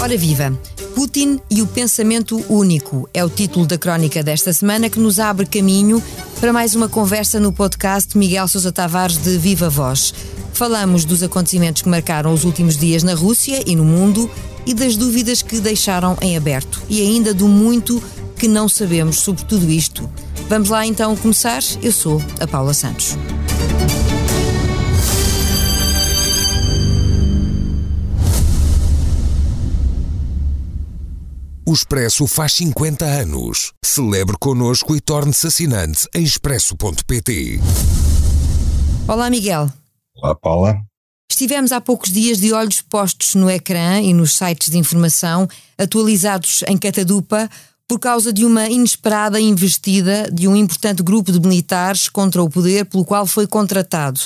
Ora viva! Putin e o pensamento único é o título da crónica desta semana que nos abre caminho para mais uma conversa no podcast Miguel Sousa Tavares de Viva Voz. Falamos dos acontecimentos que marcaram os últimos dias na Rússia e no mundo e das dúvidas que deixaram em aberto e ainda do muito que não sabemos sobre tudo isto. Vamos lá então começar? Eu sou a Paula Santos. O Expresso faz 50 anos. Celebre connosco e torne-se assinante em expresso.pt. Olá, Miguel. Olá, Paula. Estivemos há poucos dias de olhos postos no ecrã e nos sites de informação, atualizados em catadupa, por causa de uma inesperada investida de um importante grupo de militares contra o poder pelo qual foi contratado.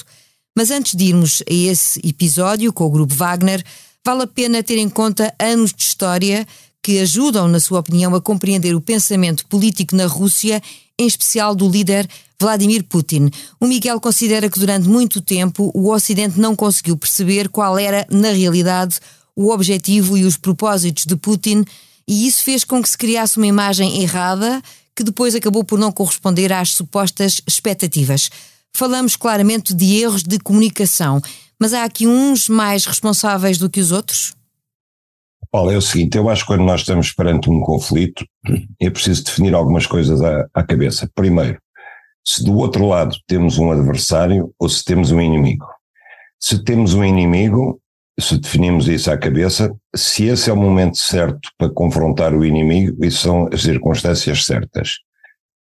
Mas antes de irmos a esse episódio com o grupo Wagner, vale a pena ter em conta anos de história que ajudam, na sua opinião, a compreender o pensamento político na Rússia, em especial do líder Vladimir Putin. O Miguel considera que durante muito tempo o Ocidente não conseguiu perceber qual era, na realidade, o objetivo e os propósitos de Putin, e isso fez com que se criasse uma imagem errada que depois acabou por não corresponder às supostas expectativas. Falamos claramente de erros de comunicação, mas há aqui uns mais responsáveis do que os outros? Paulo, é o seguinte, eu acho que quando nós estamos perante um conflito, é preciso definir algumas coisas à, à cabeça. Primeiro, se do outro lado temos um adversário ou se temos um inimigo. Se temos um inimigo, se definimos isso à cabeça, se esse é o momento certo para confrontar o inimigo, isso são as circunstâncias certas.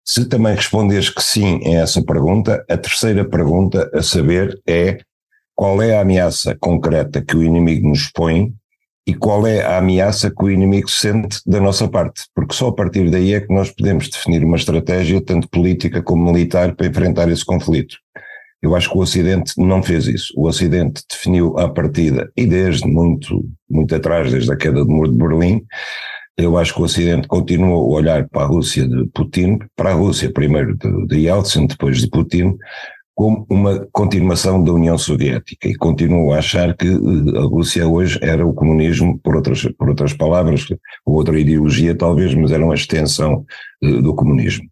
Se também respondes que sim a essa pergunta, a terceira pergunta a saber é qual é a ameaça concreta que o inimigo nos põe e qual é a ameaça que o inimigo sente da nossa parte, porque só a partir daí é que nós podemos definir uma estratégia, tanto política como militar, para enfrentar esse conflito. Eu acho que o Ocidente não fez isso. O Ocidente definiu à partida, e desde muito, muito atrás, desde a queda do muro de Berlim, eu acho que o Ocidente continuou a olhar para a Rússia de Putin, para a Rússia primeiro de, de Yeltsin, depois de Putin, como uma continuação da União Soviética e continuo a achar que eh, a Rússia hoje era o comunismo, por outras, por outras palavras, ou outra ideologia talvez, mas era uma extensão uh, do comunismo.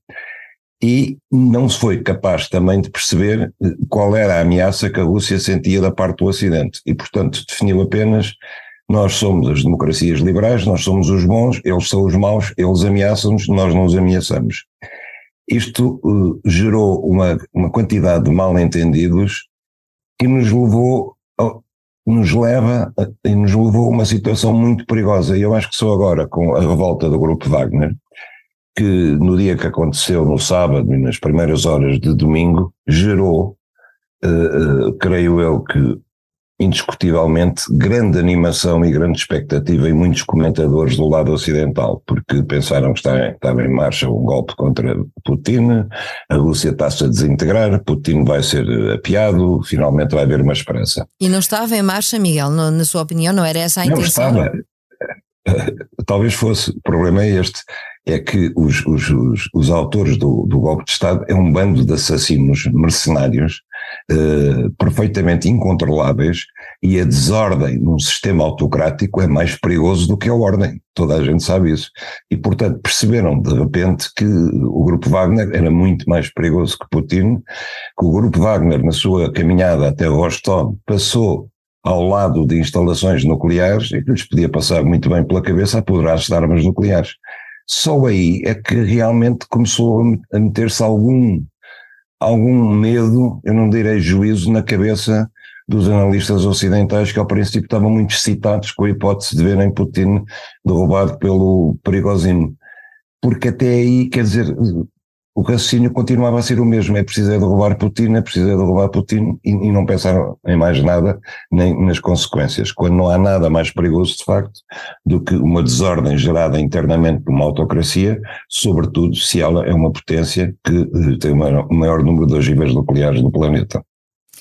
E não se foi capaz também de perceber eh, qual era a ameaça que a Rússia sentia da parte do Ocidente e, portanto, definiu apenas nós somos as democracias liberais, nós somos os bons, eles são os maus, eles ameaçam-nos, nós não os ameaçamos. Isto uh, gerou uma, uma quantidade de mal-entendidos que nos levou, nos leva e nos levou a uma situação muito perigosa. E eu acho que só agora, com a revolta do grupo Wagner, que no dia que aconteceu, no sábado e nas primeiras horas de domingo, gerou, uh, uh, creio eu, que indiscutivelmente grande animação e grande expectativa em muitos comentadores do lado ocidental, porque pensaram que está, estava em marcha um golpe contra Putin, a Rússia está-se a desintegrar, Putin vai ser apiado, finalmente vai haver uma esperança. E não estava em marcha, Miguel, no, na sua opinião, não era essa a intenção? Não estava. Talvez fosse, o problema é este, é que os, os, os, os autores do, do golpe de Estado é um bando de assassinos mercenários eh, perfeitamente incontroláveis e a desordem num sistema autocrático é mais perigoso do que a ordem. Toda a gente sabe isso. E, portanto, perceberam de repente que o grupo Wagner era muito mais perigoso que Putin, que o grupo Wagner, na sua caminhada até Rostov, passou ao lado de instalações nucleares e que lhes podia passar muito bem pela cabeça apoderar-se de armas nucleares. Só aí é que realmente começou a meter-se algum algum medo, eu não direi juízo, na cabeça dos analistas ocidentais que ao princípio estavam muito excitados com a hipótese de verem Putin derrubado pelo perigosinho. Porque até aí, quer dizer, o raciocínio continuava a ser o mesmo, é preciso é derrubar Putin, é preciso é derrubar Putin e, e, não pensar em mais nada, nem nas consequências, quando não há nada mais perigoso de facto do que uma desordem gerada internamente por uma autocracia, sobretudo se ela é uma potência que uh, tem o maior número de ogivas nucleares no planeta.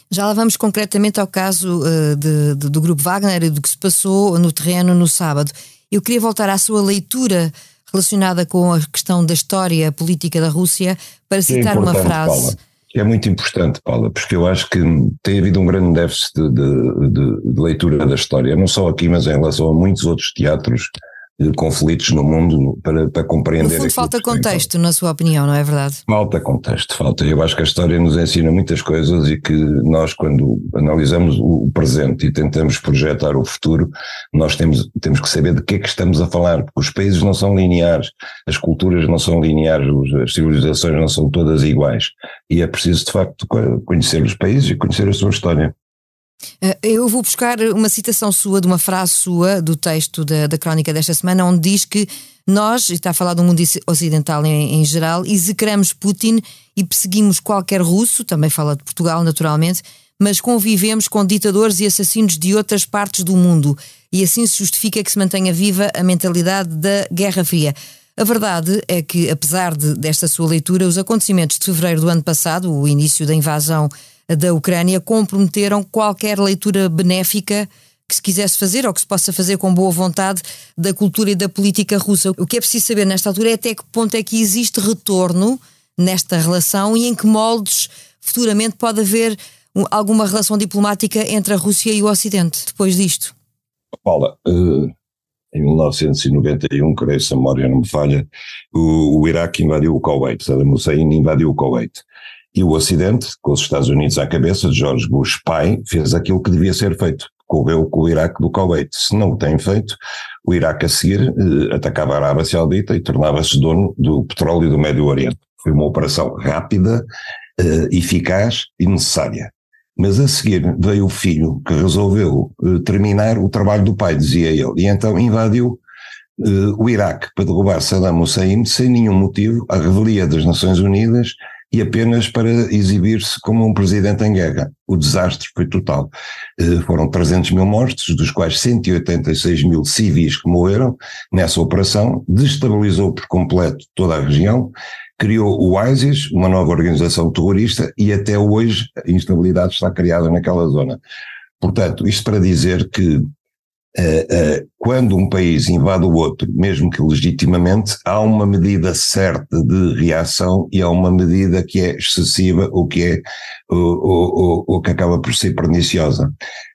Já lá vamos concretamente ao caso uh, de, de, do Grupo Wagner e do que se passou no terreno no sábado. Eu queria voltar à sua leitura relacionada com a questão da história política da Rússia, para citar é uma frase. É muito importante, Paula, porque eu acho que tem havido um grande déficit de, de, de, de leitura da história, não só aqui, mas em relação a muitos outros teatros conflitos no mundo para, para compreender. No fundo, falta contexto, na sua opinião, não é verdade? Falta contexto, falta. Eu acho que a história nos ensina muitas coisas e que nós, quando analisamos o presente e tentamos projetar o futuro, nós temos, temos que saber de que é que estamos a falar, porque os países não são lineares, as culturas não são lineares, as civilizações não são todas iguais. E é preciso, de facto, conhecer os países e conhecer a sua história. Eh, eu vou buscar uma citação sua, de uma frase sua, do texto da, da crónica desta semana, onde diz que nós, está a falar do mundo ocidental em, em geral, execramos Putin e perseguimos qualquer russo, também fala de Portugal, naturalmente, mas convivemos com ditadores e assassinos de outras partes do mundo. E assim se justifica que se mantenha viva a mentalidade da Guerra Fria. A verdade é que, apesar de, desta sua leitura, os acontecimentos de fevereiro do ano passado, o início da invasão da Ucrânia comprometeram qualquer leitura benéfica que se quisesse fazer ou que se possa fazer com boa vontade da cultura e da política russa. O que é preciso saber nesta altura é até que ponto é que existe retorno nesta relação e em que moldes futuramente pode haver alguma relação diplomática entre a Rússia e o Ocidente depois disto. Paula, uh, em 1991, creio se a memória não me falha, o, o Iraque invadiu o Kuwait, Saddam Hussein invadiu o Kuwait. E o Ocidente, com os Estados Unidos à cabeça, de George Bush pai, fez aquilo que devia ser feito. Correu com o Iraque do Kuwait. Se não o tem feito, o Iraque a seguir eh, atacava a Arábia Saudita e tornava-se dono do petróleo do Médio Oriente. Foi uma operação rápida, eh, eficaz e necessária. Mas a seguir veio o filho que resolveu eh, terminar o trabalho do pai, dizia ele, e então invadiu eh, o Iraque para derrubar Saddam Hussein sem nenhum motivo, à revelia das Nações Unidas e apenas para exibir-se como um presidente em guerra. O desastre foi total. Eh, foram 300 mil mortos, dos quais 186 mil civis que morreram nessa operação, destabilizou por completo toda a região, criou o ISIS, uma nova organização terrorista, e até hoje a instabilidade está criada naquela zona. Portanto, isto para dizer que quando um país invade o outro, mesmo que legitimamente, há uma medida certa de reação e há uma medida que é excessiva ou que é ou, que acaba por ser perniciosa.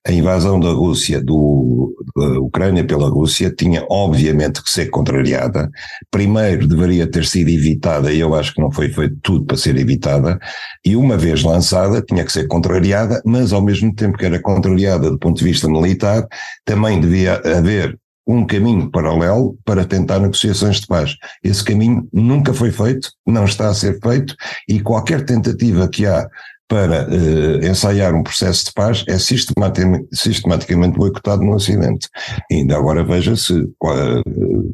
A invasão da Rússia, do, da Ucrânia pela Rússia, tinha obviamente que ser contrariada. Primeiro deveria ter sido evitada, e eu acho que não foi feito tudo para ser evitada, e uma vez lançada, tinha que ser contrariada, mas ao mesmo tempo que era contrariada do ponto de vista militar, também devia haver um caminho paralelo para tentar negociações de paz. Esse caminho nunca foi feito, não está a ser feito, e qualquer tentativa que há para uh, ensaiar um processo de paz é sistematicamente, sistematicamente boicotado no Ocidente. E ainda agora veja-se com,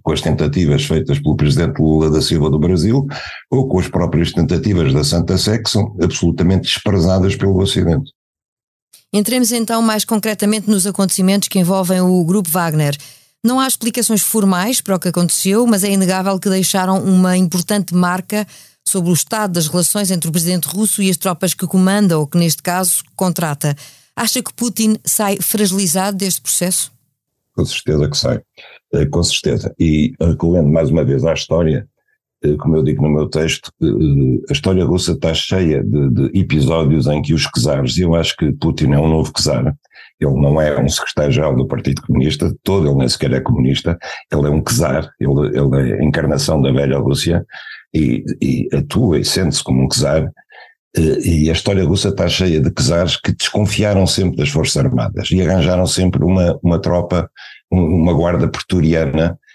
com, as tentativas feitas pelo presidente Lula da Silva do Brasil ou com as próprias tentativas da Santa Sé que são absolutamente desprezadas pelo Ocidente. Entremos então mais concretamente nos acontecimentos que envolvem o Grupo Wagner. Não há explicações formais para o que aconteceu, mas é inegável que deixaram uma importante marca sobre o estado das relações entre o presidente russo e as tropas que comanda ou que, neste caso, contrata. Acha que Putin sai fragilizado deste processo? Com certeza que sai, eh, com certeza. E recolhendo mais uma vez à história, eh, como eu digo no meu texto, eh, a história russa está cheia de, de episódios em que os czares, e eu acho que Putin é um novo czar, ele não é um secretário-geral do Partido Comunista, todo ele nem sequer é comunista, ele é um czar, ele, ele é a encarnação da velha Rússia, e, e atua e sente-se como um czar, eh, e a história russa está cheia de czares que desconfiaram sempre das Forças Armadas e arranjaram sempre uma, uma tropa, uma guarda pretoriana eh,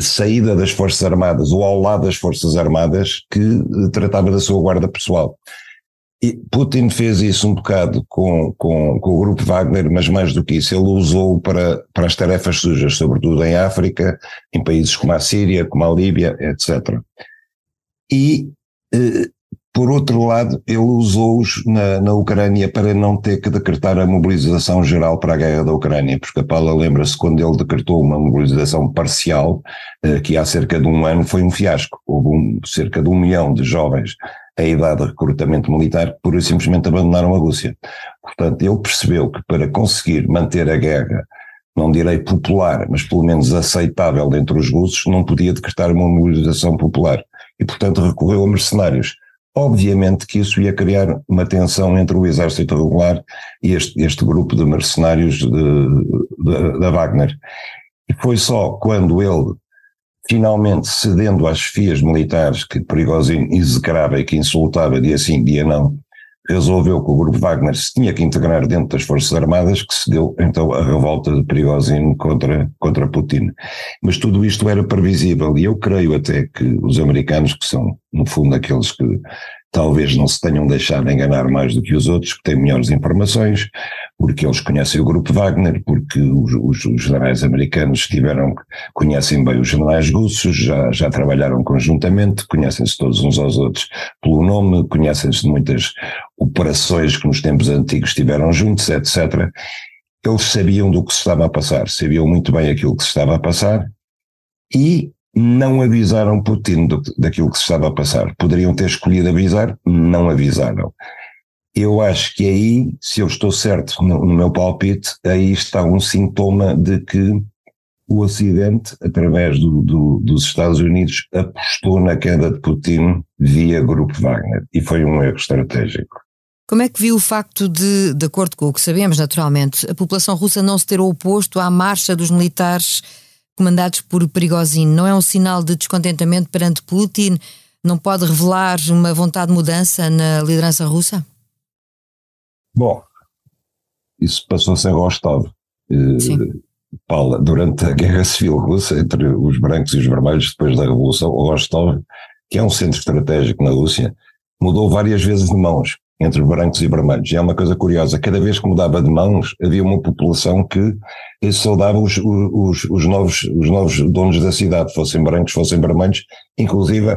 saída das Forças Armadas ou ao lado das Forças Armadas que eh, tratava da sua guarda pessoal. E Putin fez isso um bocado com, com, com o grupo Wagner, mas mais do que isso, ele usou para, para as tarefas sujas, sobretudo em África, em países como a Síria, como a Líbia, etc e, eh, por outro lado, ele usou-os na, na Ucrânia para não ter que decretar a mobilização geral para a guerra da Ucrânia, porque a Paula lembra-se quando ele decretou uma mobilização parcial, eh, que há cerca de um ano foi um fiasco. Houve um, cerca de um milhão de jovens a idade de recrutamento militar que pura e simplesmente abandonaram a Rússia. Portanto, ele percebeu que para conseguir manter a guerra não direi popular, mas pelo menos aceitável entre os russos, não podia decretar uma mobilização popular e, portanto, recorreu a mercenários. Obviamente que isso ia criar uma tensão entre o exército regular e este, este grupo de mercenários da Wagner. E foi só quando ele, finalmente cedendo às chefias militares que Prigozhin execrava e que insultava dia sim, dia não, resolveu que o grupo Wagner se tinha que integrar dentro das Forças Armadas, que se deu então a revolta de Prigozhin contra, contra Putin. Mas tudo isto era previsível e eu creio até que os americanos, que são no fundo aqueles que talvez não se tenham deixado enganar mais do que os outros, que têm melhores informações, porque eles conhecem o grupo Wagner, porque os, os, os generais americanos tiveram, conhecem bem os generais russos, já, já trabalharam conjuntamente, conhecem-se todos uns aos outros pelo nome, conhecem-se de muitas operações que nos tempos antigos estiveram juntos, etc. Eles sabiam do que se estava a passar, sabiam muito bem aquilo que se estava a passar e não avisaram Putin do, daquilo que se estava a passar. Poderiam ter escolhido avisar, não avisaram. Eu acho que aí, se eu estou certo no, no meu palpite, aí está um sintoma de que o Ocidente, através do, do, dos Estados Unidos, apostou na queda de Putin via Grupo Wagner e foi um erro estratégico. Como é que viu o facto de, de acordo com o que sabemos naturalmente, a população russa não se ter oposto à marcha dos militares comandados por Prigozhin, não é um sinal de descontentamento perante Putin? Não pode revelar uma vontade de mudança na liderança russa? Bom, isso passou-se em Rostov. Eh, Sim. Paula, durante a Guerra Civil Russa, entre os brancos e os vermelhos, depois da Revolução, Rostov, que é um centro estratégico na Rússia, mudou várias vezes de mãos entre brancos e vermelhos. E é uma coisa curiosa, cada vez que mudava de mãos, havia uma população que saudava os, os, os, novos, os novos donos da cidade, fossem brancos, fossem vermelhos, inclusive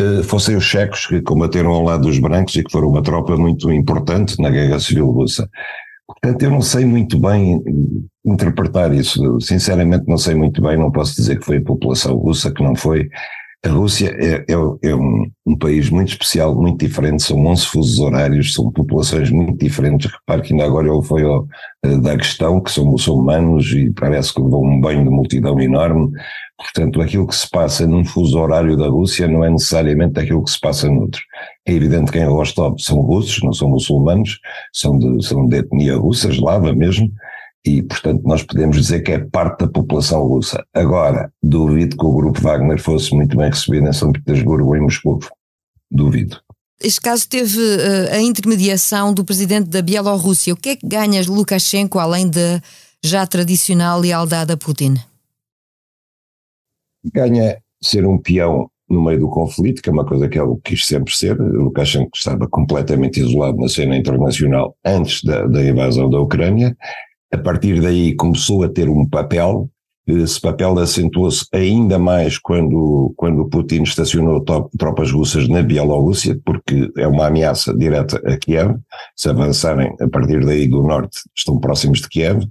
eh, fossem os checos que combateram ao lado dos brancos e que foram uma tropa muito importante na Guerra Civil Russa. Portanto, eu não sei muito bem interpretar isso. Sinceramente, não sei muito bem. Não posso dizer que foi a população russa que não foi. A Rússia é, é, é um, um, país muito especial, muito diferente, são 11 fusos horários, são populações muito diferentes. Repare que ainda agora ele foi ao, eh, da questão, que são muçulmanos e parece que vão um banho de multidão enorme. Portanto, aquilo que se passa num fuso horário da Rússia não é necessariamente aquilo que se passa noutro. É evidente que em Rostov são russos, não são muçulmanos, são de, são de etnia russa, eslava mesmo, e, portanto, nós podemos dizer que é parte da população russa. Agora, duvido que o grupo Wagner fosse muito bem recebido em São Petersburgo ou em Moscou. Duvido. Este caso teve uh, a intermediação do presidente da Bielorrússia. O que é que ganhas Lukashenko além da já tradicional lealdade a Putin? Ganha ser um peão no meio do conflito, que é uma coisa que ele quis sempre ser. Lukashenko estava completamente isolado na cena internacional antes da, da invasão da Ucrânia a partir daí começou a ter um papel, esse papel acentuou-se ainda mais quando, quando Putin estacionou tropas russas na Bielorrússia, porque é uma ameaça direta a Kiev. Se avançarem a partir daí do norte, estão próximos de Kiev.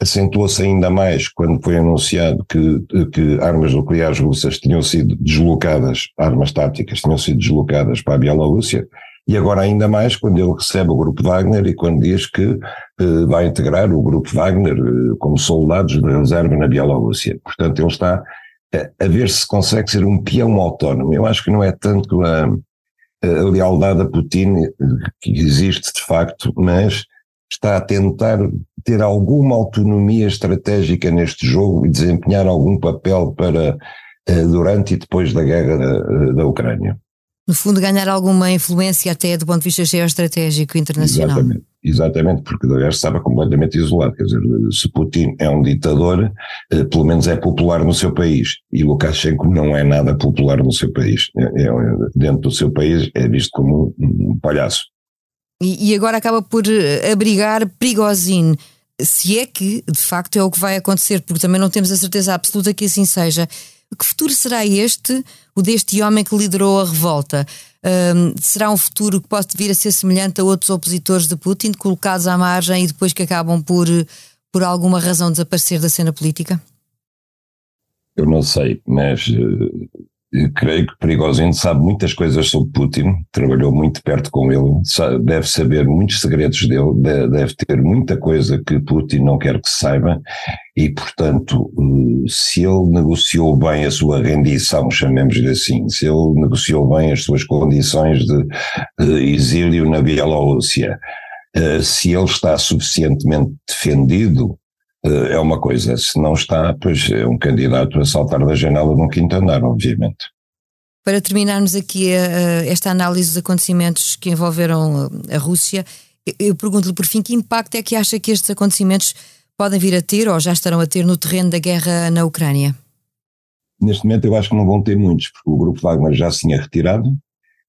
Acentuou-se ainda mais quando foi anunciado que, que armas nucleares russas tinham sido deslocadas, armas táticas tinham sido deslocadas para a Bielorrússia e agora ainda mais quando ele recebe o grupo Wagner e quando diz que uh, vai integrar o grupo Wagner uh, como soldados de reserva na Bielorrússia. Portanto, ele está a, a, ver se consegue ser um peão autónomo. Eu acho que não é tanto a, a lealdade a Putin eh, que existe de facto, mas está a tentar ter alguma autonomia estratégica neste jogo e desempenhar algum papel para durante e depois da guerra da, da Ucrânia no fundo, ganhar alguma influência até do ponto de vista geoestratégico internacional. Exatamente, exatamente porque o resto estava completamente isolado. Quer dizer, se Putin é um ditador, eh, pelo menos é popular no seu país. E Lukashenko não é nada popular no seu país. É, é, dentro do seu país é visto como um, um palhaço. E, e, agora acaba por eh, abrigar Prigozhin. Se é que, de facto, é o que vai acontecer, porque também não temos a certeza absoluta que assim seja. Que futuro será este, o deste homem que liderou a revolta? Um, será um futuro que pode vir a ser semelhante a outros opositores de Putin, colocados à margem e depois que acabam por, por alguma razão, desaparecer da cena política? Eu não sei, mas creio que Prigozhin sabe muitas coisas sobre Putin, trabalhou muito perto com ele, deve saber muitos segredos dele, deve ter muita coisa que Putin não quer que saiba, e portanto, eh, se ele negociou bem a sua rendição, chamemos-lhe assim, se ele negociou bem as suas condições de, exílio na Bielorrússia, eh, se ele está suficientemente defendido, é uma coisa, se não está, pois é um candidato a saltar da janela no quinto andar, obviamente. Para terminarmos aqui uh, esta análise dos acontecimentos que envolveram a Rússia, eu pergunto-lhe por fim que impacto é que acha que estes acontecimentos podem vir a ter ou já estarão a ter no terreno da guerra na Ucrânia? Neste momento eu acho que não vão ter muitos, porque o grupo Wagner já se tinha retirado,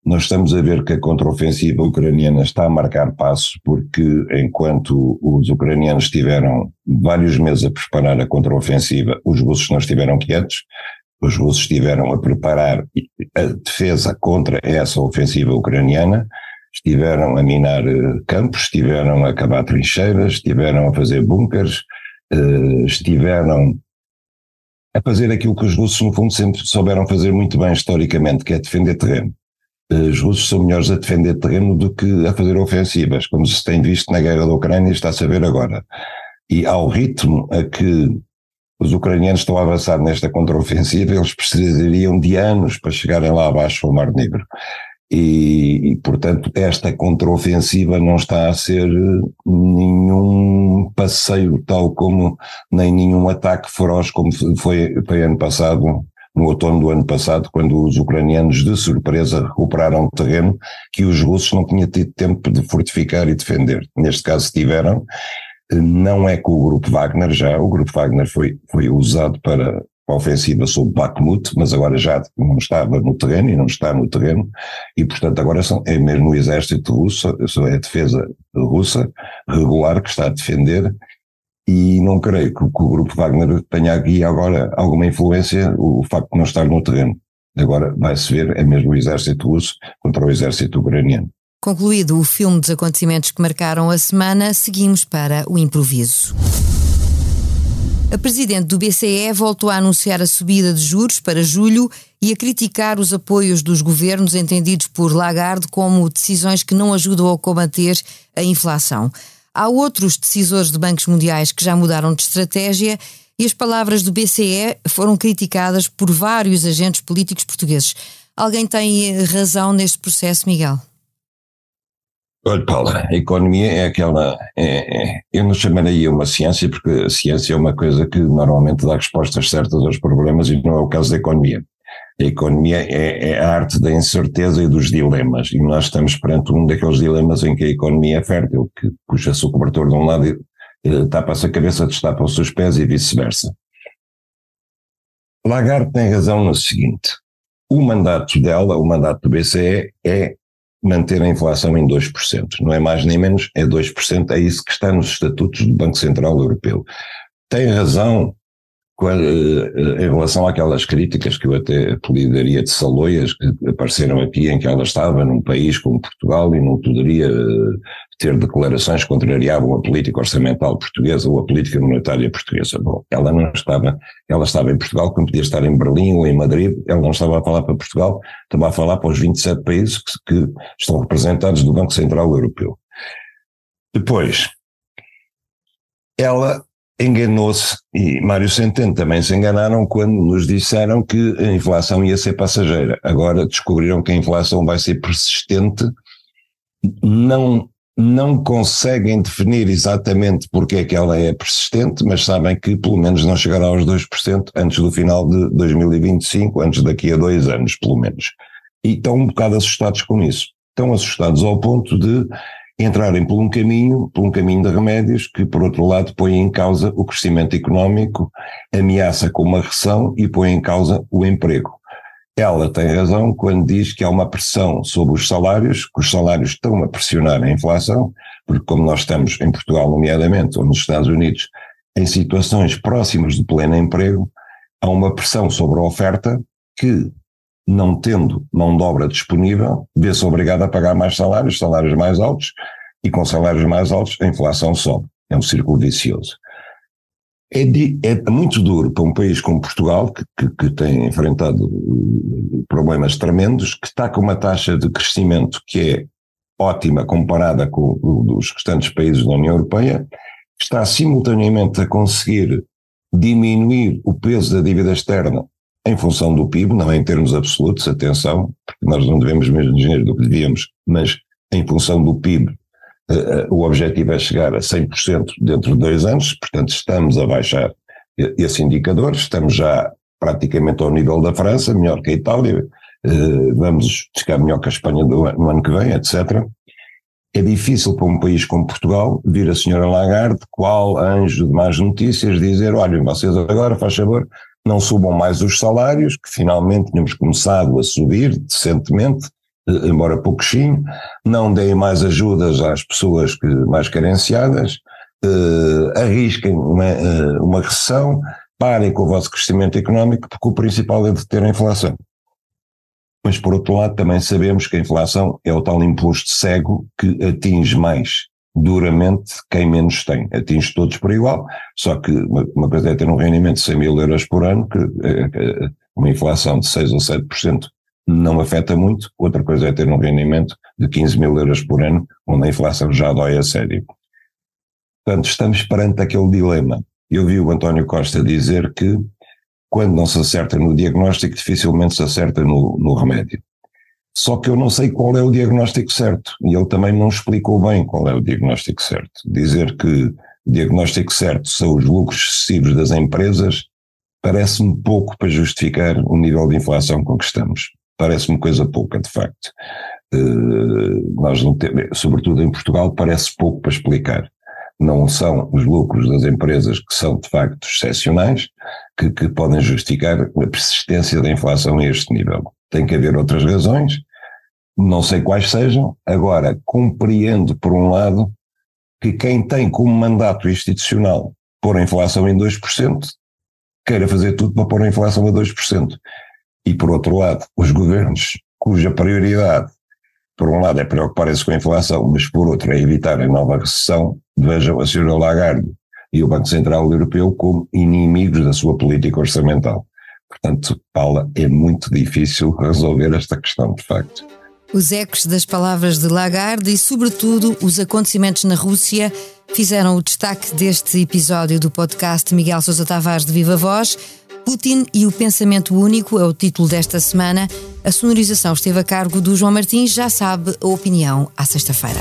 nós estamos a ver que a contraofensiva ucraniana está a marcar passos, porque enquanto os ucranianos tiveram vários meses a preparar a contraofensiva, os russos não estiveram quietos, os russos estiveram a preparar a defesa contra essa ofensiva ucraniana, estiveram a minar eh, campos, estiveram a cavar trincheiras, estiveram a fazer bunkers, eh, estiveram a fazer aquilo que os russos, no fundo, sempre souberam fazer muito bem historicamente, que é defender terreno os russos são melhores a defender terreno do que a fazer ofensivas, como se tem visto na guerra da Ucrânia e está a saber agora. E ao ritmo a que os ucranianos estão a avançar nesta contraofensiva, eles precisariam de anos para chegarem lá abaixo ao Mar Negro. E, e, portanto, esta contraofensiva não está a ser nenhum passeio, tal como nem nenhum ataque feroz, como foi, foi ano passado no outono do ano passado, quando os ucranianos de surpresa recuperaram terreno que os russos não tinham tido tempo de fortificar e defender. Neste caso tiveram, não é com o grupo Wagner já, o grupo Wagner foi, foi usado para a ofensiva sobre Bakhmut, mas agora já não estava no terreno e não está no terreno, e portanto agora são, é mesmo o exército russo, é a defesa russa regular que está a defender e não creio que, que, o grupo Wagner tenha aqui agora alguma influência o facto de não estar no terreno. Agora vai-se ver, é mesmo o exército russo contra o exército ucraniano. Concluído o filme dos acontecimentos que marcaram a semana, seguimos para o improviso. A presidente do BCE voltou a anunciar a subida de juros para julho e a criticar os apoios dos governos entendidos por Lagarde como decisões que não ajudam a combater a inflação. Há outros decisores de bancos mundiais que já mudaram de estratégia e as palavras do BCE foram criticadas por vários agentes políticos portugueses. Alguém tem eh, razão neste processo, Miguel? Olha, Paula, a economia é aquela. É, é, eu não chamaria uma ciência, porque a ciência é uma coisa que normalmente dá respostas certas aos problemas e não é o caso da economia. A economia é, é, a arte da incerteza e dos dilemas, e nós estamos perante um daqueles dilemas em que a economia é fértil, que puxa-se o cobertor de um lado e eh, tapa-se a cabeça, destapa os seus pés e vice-versa. Lagarde tem razão no seguinte: o mandato dela, o mandato do BCE, é manter a inflação em 2%. Não é mais nem menos, é 2%, é isso que está nos estatutos do Banco Central Europeu. Tem razão eh, em relação àquelas críticas que eu até apelidaria de saloias que apareceram aqui, em que ela estava num país como Portugal e não poderia eh, ter declarações que contrariavam a política orçamental portuguesa ou a política monetária portuguesa. Bom, ela não estava, ela estava em Portugal, como podia estar em Berlim ou em Madrid, ela não estava a falar para Portugal, estava a falar para os 27 países que, que estão representados do Banco Central Europeu. Depois, ela enganou-se e Mário Centeno também se enganaram quando nos disseram que a inflação ia ser passageira. Agora descobriram que a inflação vai ser persistente, não, não conseguem definir exatamente porque é que ela é persistente, mas sabem que pelo menos não chegará aos 2% antes do final de 2025, antes daqui a dois anos, pelo menos. E estão um bocado assustados com isso. Estão assustados ao ponto de entrarem por um caminho, por um caminho de remédios que, por outro lado, põe em causa o crescimento económico, ameaça com uma recessão e põe em causa o emprego. Ela tem razão quando diz que há uma pressão sobre os salários, que os salários estão a pressionar a inflação, porque como nós estamos em Portugal, nomeadamente, ou nos Estados Unidos, em situações próximas do pleno emprego, há uma pressão sobre a oferta que não tendo mão de obra disponível, vê-se obrigado a pagar mais salários, salários mais altos, e com salários mais altos a inflação sobe. É um círculo vicioso. é, é, muito duro para um país como Portugal, que, que, que, tem enfrentado uh, problemas tremendos, que está com uma taxa de crescimento que é ótima comparada com os restantes países da União Europeia, está simultaneamente a conseguir diminuir o peso da dívida externa em função do PIB, não em termos absolutos, atenção, porque nós não devemos menos dinheiro do que devíamos, mas em função do PIB, uh, uh, o objetivo é chegar a 100% dentro de dois anos, portanto estamos a baixar esse indicador, estamos já praticamente ao nível da França, melhor que a Itália, vamos chegar melhor que a Espanha no ano que vem, etc. É difícil para um país como Portugal vir a senhora Lagarde, qual anjo de más notícias, dizer, olhem, vocês agora, faz favor, não subam mais os salários, que finalmente tínhamos começado a subir decentemente, eh, embora pouquinho, não deem mais ajudas às pessoas que, mais carenciadas, uh, arrisquem uma, uh, uma recessão, parem com o vosso crescimento económico, porque o principal é deter a inflação. Mas, por outro lado, também sabemos que a inflação é o tal imposto cego que atinge mais duramente quem menos tem. Atinge todos por igual, só que uma, uma coisa é ter um rendimento de 100 mil euros por ano, que é, uma inflação de 6 ou 7% não afeta muito, outra coisa é ter um rendimento de 15 mil euros por ano, onde a inflação já dói a sério. Portanto, estamos perante aquele dilema. Eu vi o António Costa dizer que quando não se acerta no diagnóstico, dificilmente se acerta no, no remédio. Só que eu não sei qual é o diagnóstico certo. E ele também não explicou bem qual é o diagnóstico certo. Dizer que o diagnóstico certo são os lucros excessivos das empresas parece-me pouco para justificar o nível de inflação com que estamos. Parece-me coisa pouca, de facto. Uh, nós não temos, sobretudo em Portugal, parece pouco para explicar. Não são os lucros das empresas que são de facto excepcionais que, que podem justificar a persistência da inflação a este nível. Tem que haver outras razões, não sei quais sejam. Agora, compreendo, por um lado, que quem tem como mandato institucional pôr a inflação em 2%, queira fazer tudo para pôr a inflação a 2%. E, por outro lado, os governos cuja prioridade, por um lado, é preocuparem-se com a inflação, mas por outro é evitar a nova recessão, vejam a Sra. Lagarde e o Banco Central Europeu como inimigos da sua política orçamental. Portanto, Paula, é muito difícil resolver esta questão, de facto. Os ecos das palavras de Lagarde e, sobretudo, os acontecimentos na Rússia fizeram o destaque deste episódio do podcast Miguel Sousa Tavares de Viva Voz. Putin e o pensamento único é o título desta semana. A sonorização esteve a cargo do João Martins. Já sabe a opinião à sexta-feira.